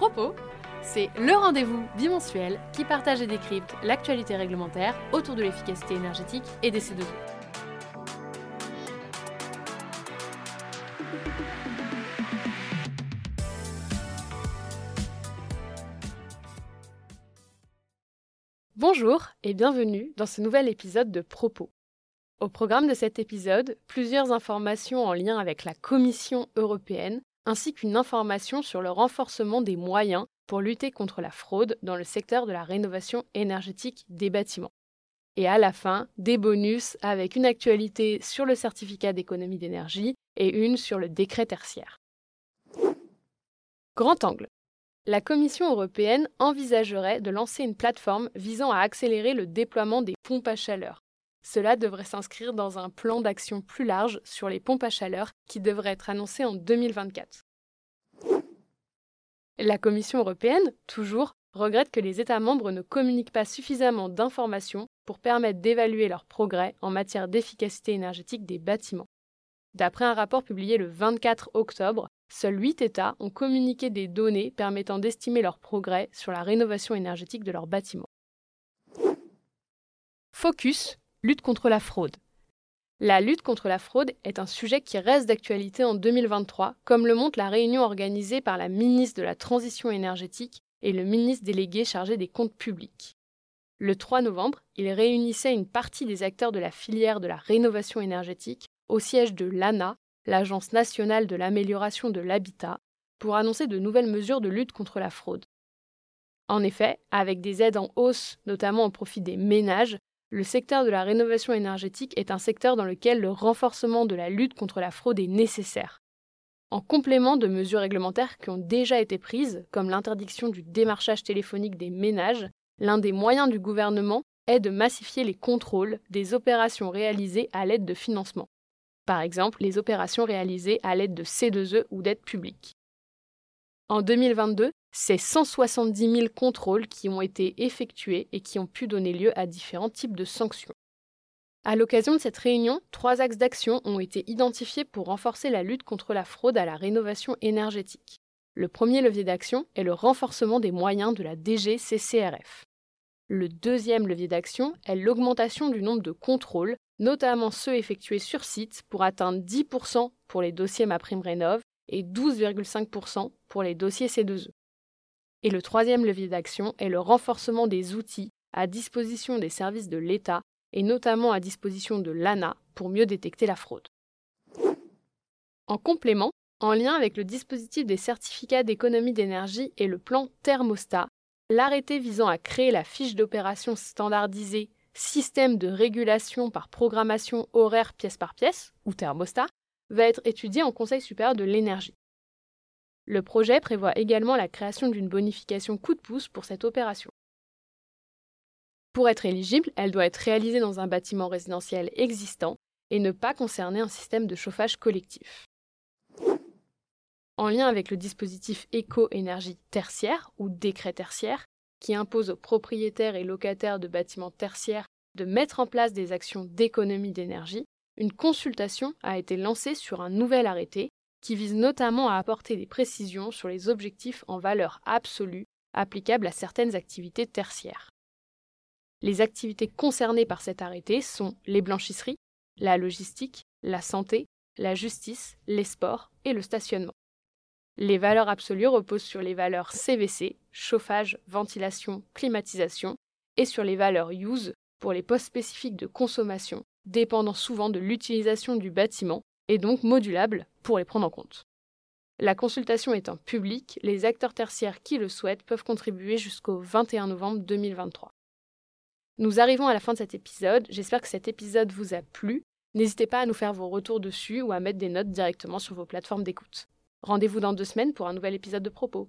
Propos, c'est le rendez-vous bimensuel qui partage et décrypte l'actualité réglementaire autour de l'efficacité énergétique et des C2E. Bonjour et bienvenue dans ce nouvel épisode de Propos. Au programme de cet épisode, plusieurs informations en lien avec la Commission européenne ainsi qu'une information sur le renforcement des moyens pour lutter contre la fraude dans le secteur de la rénovation énergétique des bâtiments. Et à la fin, des bonus avec une actualité sur le certificat d'économie d'énergie et une sur le décret tertiaire. Grand angle. La Commission européenne envisagerait de lancer une plateforme visant à accélérer le déploiement des pompes à chaleur. Cela devrait s'inscrire dans un plan d'action plus large sur les pompes à chaleur qui devrait être annoncé en 2024. La Commission européenne, toujours, regrette que les États membres ne communiquent pas suffisamment d'informations pour permettre d'évaluer leurs progrès en matière d'efficacité énergétique des bâtiments. D'après un rapport publié le 24 octobre, seuls 8 États ont communiqué des données permettant d'estimer leurs progrès sur la rénovation énergétique de leurs bâtiments. Focus Lutte contre la fraude. La lutte contre la fraude est un sujet qui reste d'actualité en 2023, comme le montre la réunion organisée par la ministre de la Transition énergétique et le ministre délégué chargé des comptes publics. Le 3 novembre, il réunissait une partie des acteurs de la filière de la rénovation énergétique au siège de l'ANA, l'Agence nationale de l'amélioration de l'habitat, pour annoncer de nouvelles mesures de lutte contre la fraude. En effet, avec des aides en hausse, notamment au profit des ménages, le secteur de la rénovation énergétique est un secteur dans lequel le renforcement de la lutte contre la fraude est nécessaire. En complément de mesures réglementaires qui ont déjà été prises, comme l'interdiction du démarchage téléphonique des ménages, l'un des moyens du gouvernement est de massifier les contrôles des opérations réalisées à l'aide de financement. Par exemple, les opérations réalisées à l'aide de C2E ou d'aides publiques. En 2022, c'est 170 000 contrôles qui ont été effectués et qui ont pu donner lieu à différents types de sanctions. À l'occasion de cette réunion, trois axes d'action ont été identifiés pour renforcer la lutte contre la fraude à la rénovation énergétique. Le premier levier d'action est le renforcement des moyens de la DGCCRF. Le deuxième levier d'action est l'augmentation du nombre de contrôles, notamment ceux effectués sur site, pour atteindre 10% pour les dossiers MaPrimeRénov' et 12,5% pour les dossiers C2E. Et le troisième levier d'action est le renforcement des outils à disposition des services de l'État et notamment à disposition de l'ANA pour mieux détecter la fraude. En complément, en lien avec le dispositif des certificats d'économie d'énergie et le plan thermostat, l'arrêté visant à créer la fiche d'opération standardisée Système de régulation par programmation horaire pièce par pièce, ou thermostat, va être étudié en Conseil supérieur de l'énergie. Le projet prévoit également la création d'une bonification coup de pouce pour cette opération. Pour être éligible, elle doit être réalisée dans un bâtiment résidentiel existant et ne pas concerner un système de chauffage collectif. En lien avec le dispositif éco-énergie tertiaire ou décret tertiaire, qui impose aux propriétaires et locataires de bâtiments tertiaires de mettre en place des actions d'économie d'énergie, une consultation a été lancée sur un nouvel arrêté qui vise notamment à apporter des précisions sur les objectifs en valeur absolue applicables à certaines activités tertiaires. Les activités concernées par cet arrêté sont les blanchisseries, la logistique, la santé, la justice, les sports et le stationnement. Les valeurs absolues reposent sur les valeurs CVC, chauffage, ventilation, climatisation, et sur les valeurs use pour les postes spécifiques de consommation, dépendant souvent de l'utilisation du bâtiment et donc modulables pour les prendre en compte. La consultation étant publique, les acteurs tertiaires qui le souhaitent peuvent contribuer jusqu'au 21 novembre 2023. Nous arrivons à la fin de cet épisode, j'espère que cet épisode vous a plu. N'hésitez pas à nous faire vos retours dessus ou à mettre des notes directement sur vos plateformes d'écoute. Rendez-vous dans deux semaines pour un nouvel épisode de Propos.